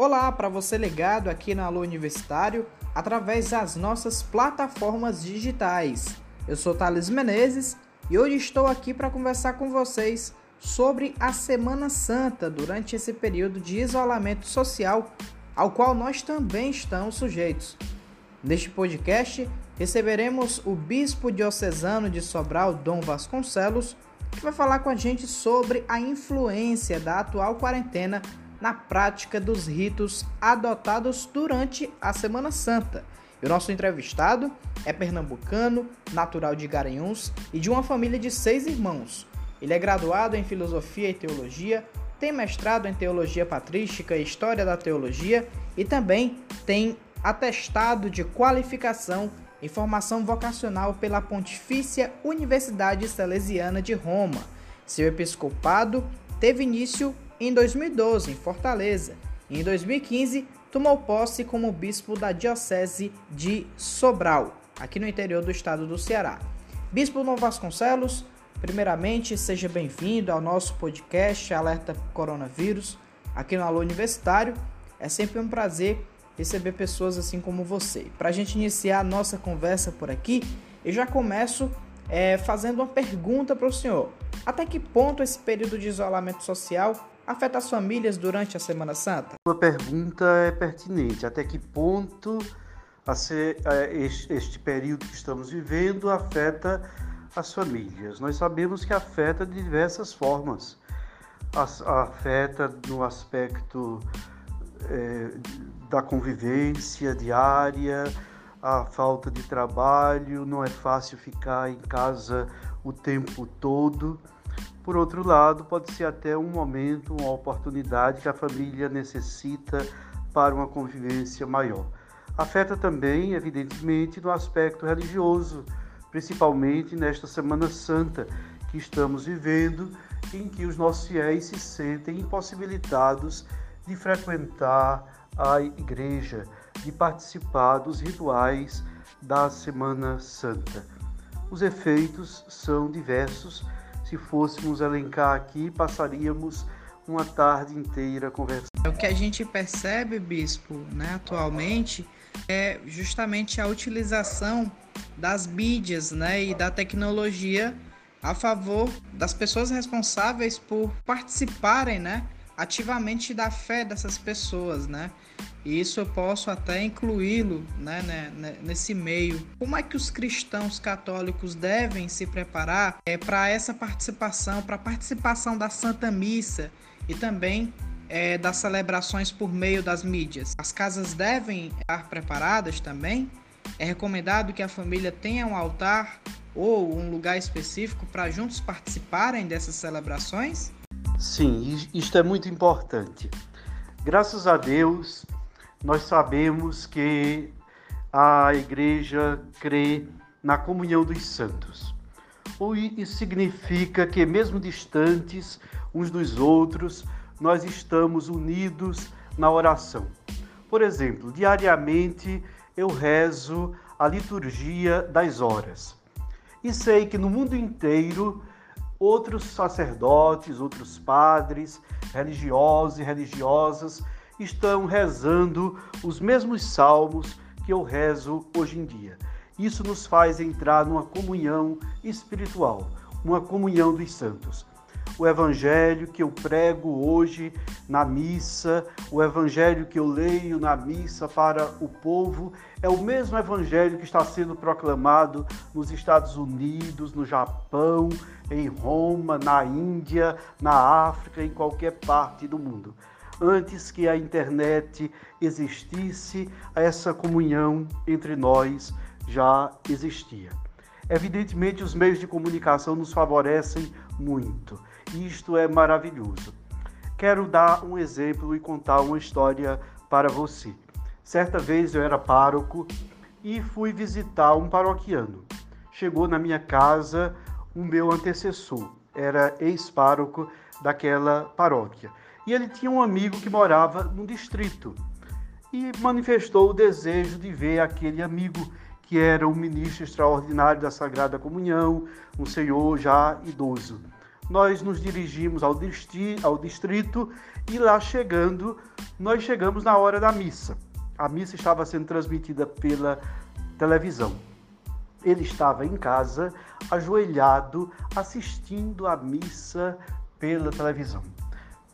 Olá para você ligado aqui na Alô Universitário através das nossas plataformas digitais. Eu sou Thales Menezes e hoje estou aqui para conversar com vocês sobre a Semana Santa durante esse período de isolamento social ao qual nós também estamos sujeitos. Neste podcast, receberemos o bispo diocesano de Sobral, Dom Vasconcelos, que vai falar com a gente sobre a influência da atual quarentena na prática dos ritos adotados durante a Semana Santa. E o nosso entrevistado é pernambucano, natural de Garanhuns e de uma família de seis irmãos. Ele é graduado em Filosofia e Teologia, tem mestrado em Teologia Patrística e História da Teologia e também tem atestado de qualificação em formação vocacional pela Pontifícia Universidade Salesiana de Roma. Seu episcopado teve início em 2012, em Fortaleza, e em 2015 tomou posse como bispo da Diocese de Sobral, aqui no interior do estado do Ceará. Bispo Dom Vasconcelos, primeiramente seja bem-vindo ao nosso podcast Alerta Coronavírus, aqui no Alô Universitário. É sempre um prazer receber pessoas assim como você. Para a gente iniciar a nossa conversa por aqui, eu já começo é, fazendo uma pergunta para o senhor. Até que ponto esse período de isolamento social afeta as famílias durante a Semana Santa? A pergunta é pertinente. Até que ponto este período que estamos vivendo afeta as famílias? Nós sabemos que afeta de diversas formas. Afeta no aspecto é, da convivência diária, a falta de trabalho, não é fácil ficar em casa o tempo todo. Por outro lado, pode ser até um momento, uma oportunidade que a família necessita para uma convivência maior. Afeta também, evidentemente, no aspecto religioso, principalmente nesta Semana Santa que estamos vivendo, em que os nossos fiéis se sentem impossibilitados de frequentar a igreja, de participar dos rituais da Semana Santa. Os efeitos são diversos se fôssemos elencar aqui, passaríamos uma tarde inteira conversando. O que a gente percebe, bispo, né, atualmente, é justamente a utilização das mídias né, e da tecnologia a favor das pessoas responsáveis por participarem né, ativamente da fé dessas pessoas, né? E isso eu posso até incluí-lo né, né, né, nesse meio. Como é que os cristãos católicos devem se preparar é, para essa participação, para a participação da Santa Missa e também é, das celebrações por meio das mídias? As casas devem estar preparadas também? É recomendado que a família tenha um altar ou um lugar específico para juntos participarem dessas celebrações? Sim, isto é muito importante. Graças a Deus, nós sabemos que a igreja crê na comunhão dos santos. Isso significa que, mesmo distantes uns dos outros, nós estamos unidos na oração. Por exemplo, diariamente eu rezo a liturgia das horas. E sei que no mundo inteiro outros sacerdotes, outros padres, religiosos e religiosas estão rezando os mesmos salmos que eu rezo hoje em dia. Isso nos faz entrar numa comunhão espiritual, uma comunhão dos santos. O evangelho que eu prego hoje na missa, o evangelho que eu leio na missa para o povo, é o mesmo evangelho que está sendo proclamado nos Estados Unidos, no Japão, em Roma, na Índia, na África, em qualquer parte do mundo antes que a internet existisse, essa comunhão entre nós já existia. Evidentemente, os meios de comunicação nos favorecem muito. Isto é maravilhoso. Quero dar um exemplo e contar uma história para você. Certa vez eu era pároco e fui visitar um paroquiano. Chegou na minha casa o meu antecessor, era ex-pároco daquela paróquia. E ele tinha um amigo que morava no distrito e manifestou o desejo de ver aquele amigo que era um ministro extraordinário da Sagrada Comunhão, um senhor já idoso. nós nos dirigimos ao, ao distrito e lá chegando, nós chegamos na hora da missa. A missa estava sendo transmitida pela televisão. Ele estava em casa, ajoelhado, assistindo a missa pela televisão.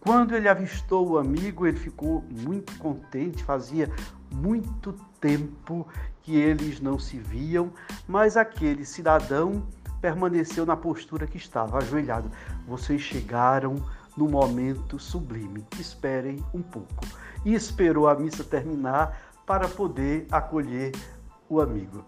Quando ele avistou o amigo, ele ficou muito contente, fazia muito tempo que eles não se viam, mas aquele cidadão permaneceu na postura que estava, ajoelhado. Vocês chegaram no momento sublime. Esperem um pouco. E esperou a missa terminar para poder acolher o amigo.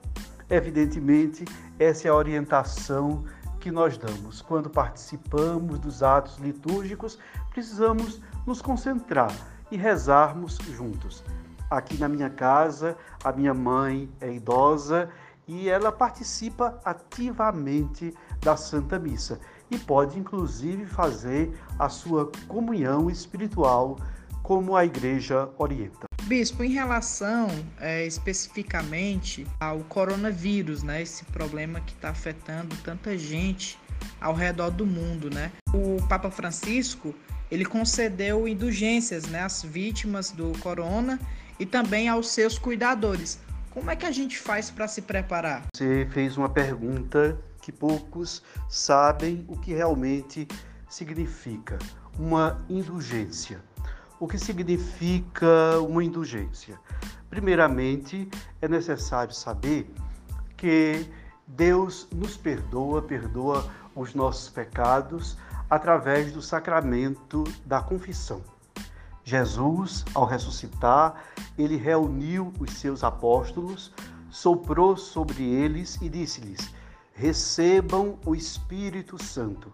Evidentemente, essa é a orientação que nós damos. Quando participamos dos atos litúrgicos, precisamos nos concentrar e rezarmos juntos. Aqui na minha casa, a minha mãe é idosa e ela participa ativamente da Santa Missa e pode inclusive fazer a sua comunhão espiritual como a igreja orienta. Bispo, em relação é, especificamente ao coronavírus, né, esse problema que está afetando tanta gente ao redor do mundo, né? O Papa Francisco ele concedeu indulgências né, às vítimas do corona e também aos seus cuidadores. Como é que a gente faz para se preparar? Você fez uma pergunta que poucos sabem o que realmente significa uma indulgência. O que significa uma indulgência? Primeiramente, é necessário saber que Deus nos perdoa, perdoa os nossos pecados através do sacramento da confissão. Jesus, ao ressuscitar, ele reuniu os seus apóstolos, soprou sobre eles e disse-lhes: Recebam o Espírito Santo.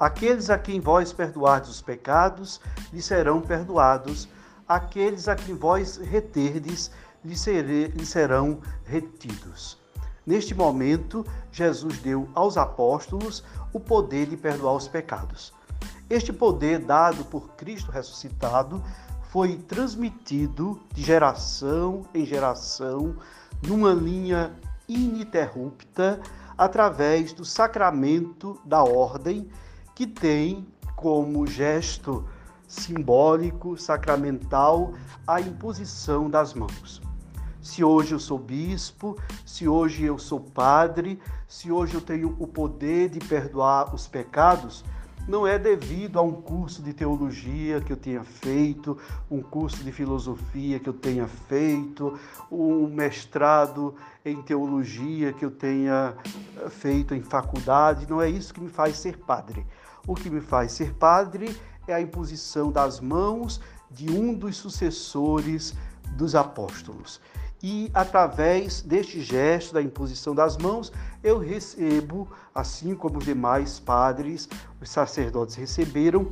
Aqueles a quem vós perdoardes os pecados, lhes serão perdoados. Aqueles a quem vós reterdes, lhes, serão retidos. Neste momento, Jesus deu aos apóstolos o poder de perdoar os pecados. Este poder dado por Cristo ressuscitado foi transmitido de geração em geração numa linha ininterrupta através do sacramento da ordem, que tem como gesto simbólico, sacramental, a imposição das mãos. Se hoje eu sou bispo, se hoje eu sou padre, se hoje eu tenho o poder de perdoar os pecados, não é devido a um curso de teologia que eu tenha feito, um curso de filosofia que eu tenha feito, um mestrado em teologia que eu tenha eh, feito em faculdade. Não é isso que me faz ser padre. O que me faz ser padre é a imposição das mãos de um dos sucessores dos apóstolos e através deste gesto da imposição das mãos, eu recebo, assim como os demais padres, os sacerdotes receberam,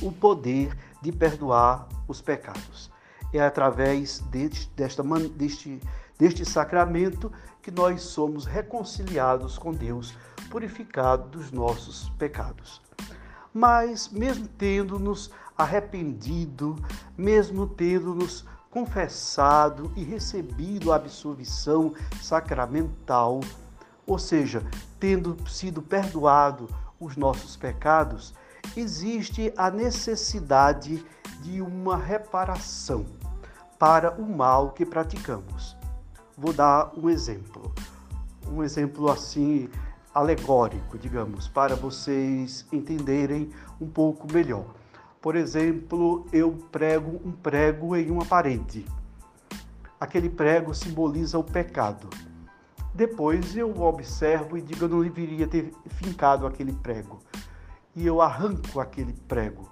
o poder de perdoar os pecados. É através deste, desta, deste, deste sacramento que nós somos reconciliados com Deus, purificados dos nossos pecados. Mas, mesmo tendo nos arrependido, mesmo tendo nos confessado e recebido a absolvição sacramental, ou seja, tendo sido perdoado os nossos pecados, existe a necessidade de uma reparação para o mal que praticamos. Vou dar um exemplo, um exemplo assim alegórico, digamos, para vocês entenderem um pouco melhor. Por exemplo, eu prego um prego em uma parede. Aquele prego simboliza o pecado. Depois eu observo e digo, eu não deveria ter fincado aquele prego. E eu arranco aquele prego.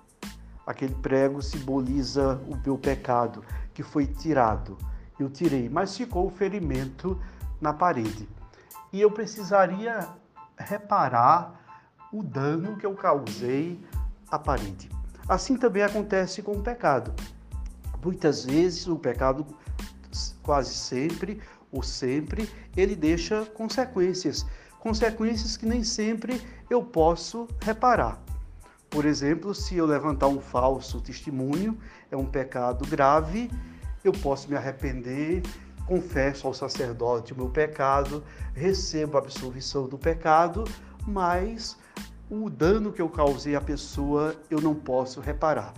Aquele prego simboliza o meu pecado, que foi tirado. Eu tirei, mas ficou o ferimento na parede. E eu precisaria reparar o dano que eu causei à parede. Assim também acontece com o pecado. Muitas vezes o pecado, quase sempre ou sempre, ele deixa consequências, consequências que nem sempre eu posso reparar. Por exemplo, se eu levantar um falso testemunho, é um pecado grave, eu posso me arrepender, confesso ao sacerdote o meu pecado, recebo a absolvição do pecado, mas o dano que eu causei à pessoa eu não posso reparar.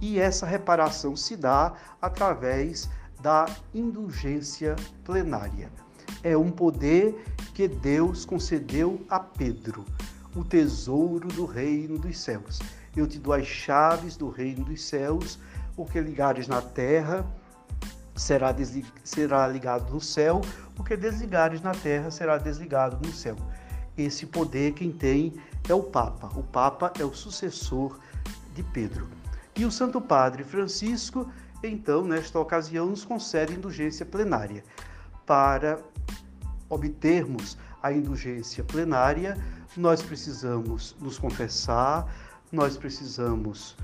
E essa reparação se dá através da indulgência plenária. É um poder que Deus concedeu a Pedro, o tesouro do reino dos céus. Eu te dou as chaves do reino dos céus, o que ligares na terra será, será ligado no céu, o que desligares na terra será desligado no céu. Esse poder quem tem é o Papa. O Papa é o sucessor de Pedro. E o Santo Padre Francisco, então, nesta ocasião, nos concede indulgência plenária. Para obtermos a indulgência plenária, nós precisamos nos confessar, nós precisamos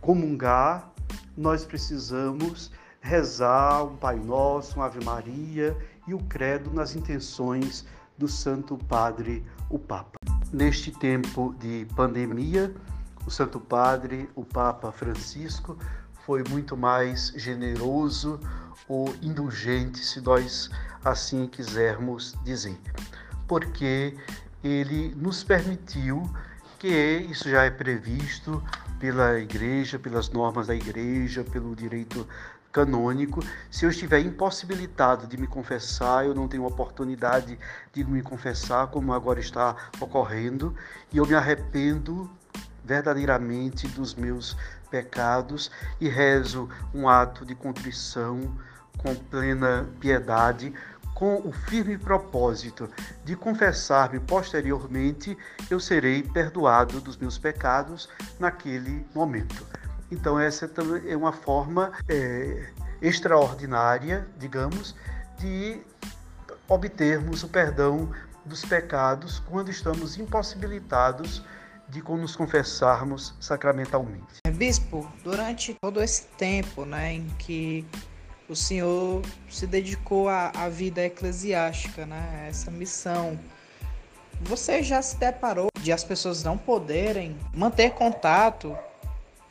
comungar, nós precisamos rezar um Pai Nosso, uma Ave Maria e o credo nas intenções do Santo Padre, o Papa. Neste tempo de pandemia, o Santo Padre, o Papa Francisco, foi muito mais generoso ou indulgente, se nós assim quisermos dizer, porque ele nos permitiu que isso já é previsto pela igreja, pelas normas da igreja, pelo direito canônico. Se eu estiver impossibilitado de me confessar, eu não tenho oportunidade de me confessar, como agora está ocorrendo, e eu me arrependo verdadeiramente dos meus pecados e rezo um ato de contrição com plena piedade, com o firme propósito de confessar-me posteriormente, eu serei perdoado dos meus pecados naquele momento. Então, essa é uma forma é, extraordinária, digamos, de obtermos o perdão dos pecados quando estamos impossibilitados de nos confessarmos sacramentalmente. Bispo, durante todo esse tempo né, em que o senhor se dedicou à, à vida eclesiástica, né, essa missão, você já se deparou de as pessoas não poderem manter contato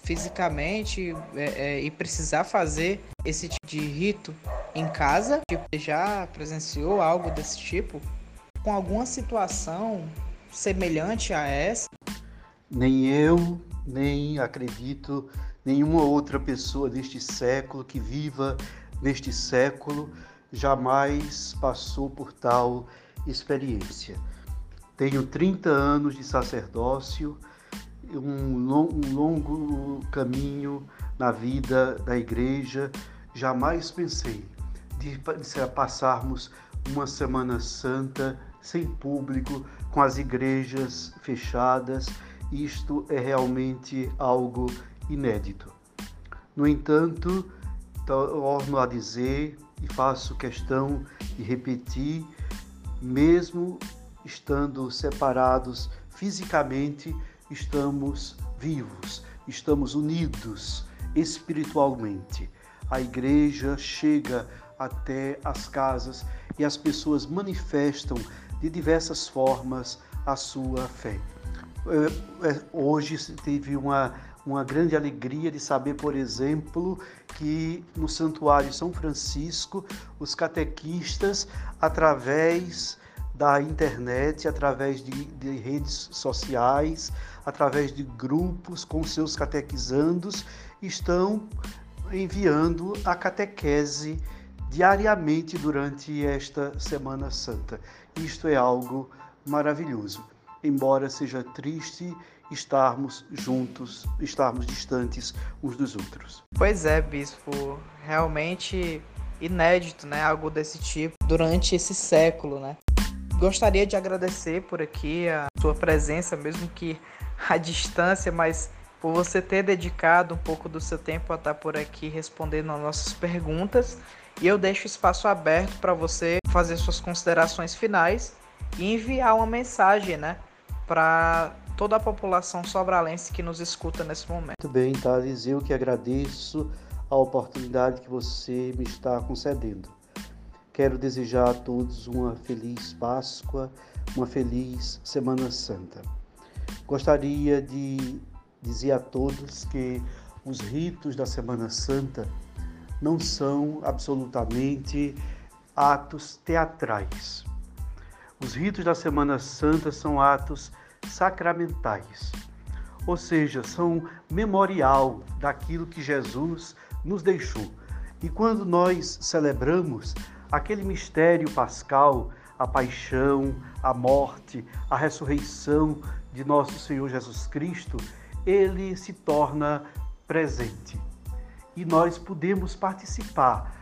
fisicamente é, é, e precisar fazer esse tipo de rito em casa? Tipo, já presenciou algo desse tipo? Com alguma situação semelhante a essa? Nem eu, nem acredito nenhuma outra pessoa deste século que viva neste século jamais passou por tal experiência. Tenho 30 anos de sacerdócio um, longo caminho na vida da igreja. Jamais pensei de, passarmos uma Semana Santa sem público, com as igrejas fechadas. Isto é realmente algo inédito. No entanto, torno a dizer e faço questão de repetir, mesmo estando separados fisicamente, estamos vivos, estamos unidos espiritualmente. A igreja chega até as casas e as pessoas manifestam de diversas formas a sua fé. É, é, hoje teve uma, uma grande alegria de saber, por exemplo, que no Santuário São Francisco, os catequistas, através da internet, através de, de redes sociais, através de grupos com seus catequizandos, estão enviando a catequese diariamente durante esta Semana Santa. Isto é algo maravilhoso. Embora seja triste estarmos juntos, estarmos distantes uns dos outros. Pois é, bispo, realmente inédito, né, algo desse tipo durante esse século, né? Gostaria de agradecer por aqui a sua presença, mesmo que à distância, mas por você ter dedicado um pouco do seu tempo a estar por aqui respondendo às nossas perguntas. E eu deixo espaço aberto para você fazer suas considerações finais e enviar uma mensagem, né, para toda a população sobralense que nos escuta nesse momento. Muito bem, Thales, eu que agradeço a oportunidade que você me está concedendo. Quero desejar a todos uma feliz Páscoa, uma feliz Semana Santa. Gostaria de dizer a todos que os ritos da Semana Santa não são absolutamente atos teatrais. Os ritos da Semana Santa são atos sacramentais, ou seja, são memorial daquilo que Jesus nos deixou. E quando nós celebramos aquele mistério pascal, a paixão, a morte, a ressurreição de nosso Senhor Jesus Cristo, ele se torna presente. E nós podemos participar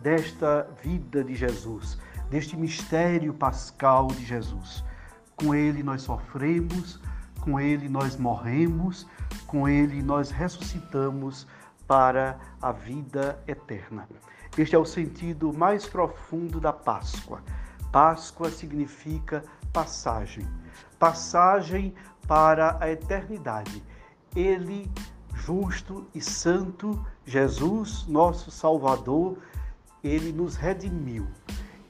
desta vida de Jesus, deste mistério pascal de Jesus. Com ele nós sofremos, com ele nós morremos, com ele nós ressuscitamos para a vida eterna. Este é o sentido mais profundo da Páscoa. Páscoa significa passagem passagem para a eternidade. Ele, justo e santo, Jesus, nosso Salvador, ele nos redimiu.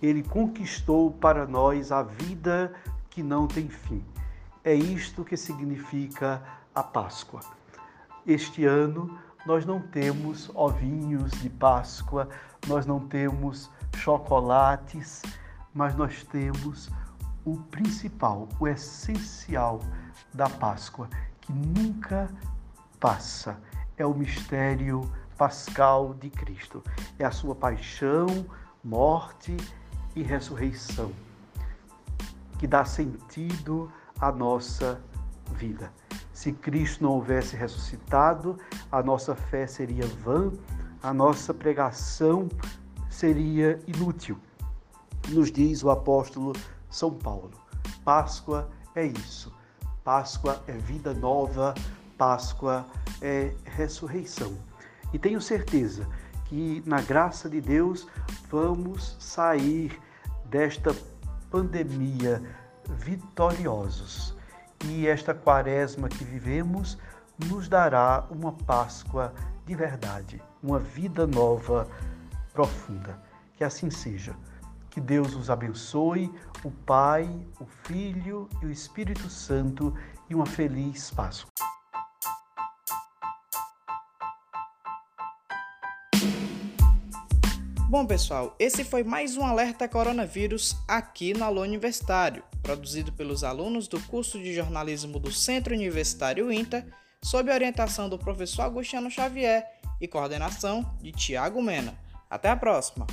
Ele conquistou para nós a vida que não tem fim. É isto que significa a Páscoa. Este ano nós não temos ovinhos de Páscoa, nós não temos chocolates, mas nós temos o principal, o essencial da Páscoa, que nunca passa. É o mistério pascal de Cristo. É a sua paixão, morte e ressurreição, que dá sentido à nossa vida. Se Cristo não houvesse ressuscitado, a nossa fé seria vã, a nossa pregação seria inútil. Nos diz o apóstolo São Paulo. Páscoa é isso. Páscoa é vida nova, Páscoa é ressurreição. E tenho certeza que, na graça de Deus, vamos sair desta pandemia vitoriosos. E esta quaresma que vivemos nos dará uma Páscoa de verdade, uma vida nova, profunda. Que assim seja. Que Deus os abençoe, o Pai, o Filho e o Espírito Santo, e uma feliz Páscoa. Bom, pessoal, esse foi mais um alerta coronavírus aqui no Alô Universitário, produzido pelos alunos do curso de jornalismo do Centro Universitário INTA, sob orientação do professor Agostinho Xavier e coordenação de Tiago Mena. Até a próxima!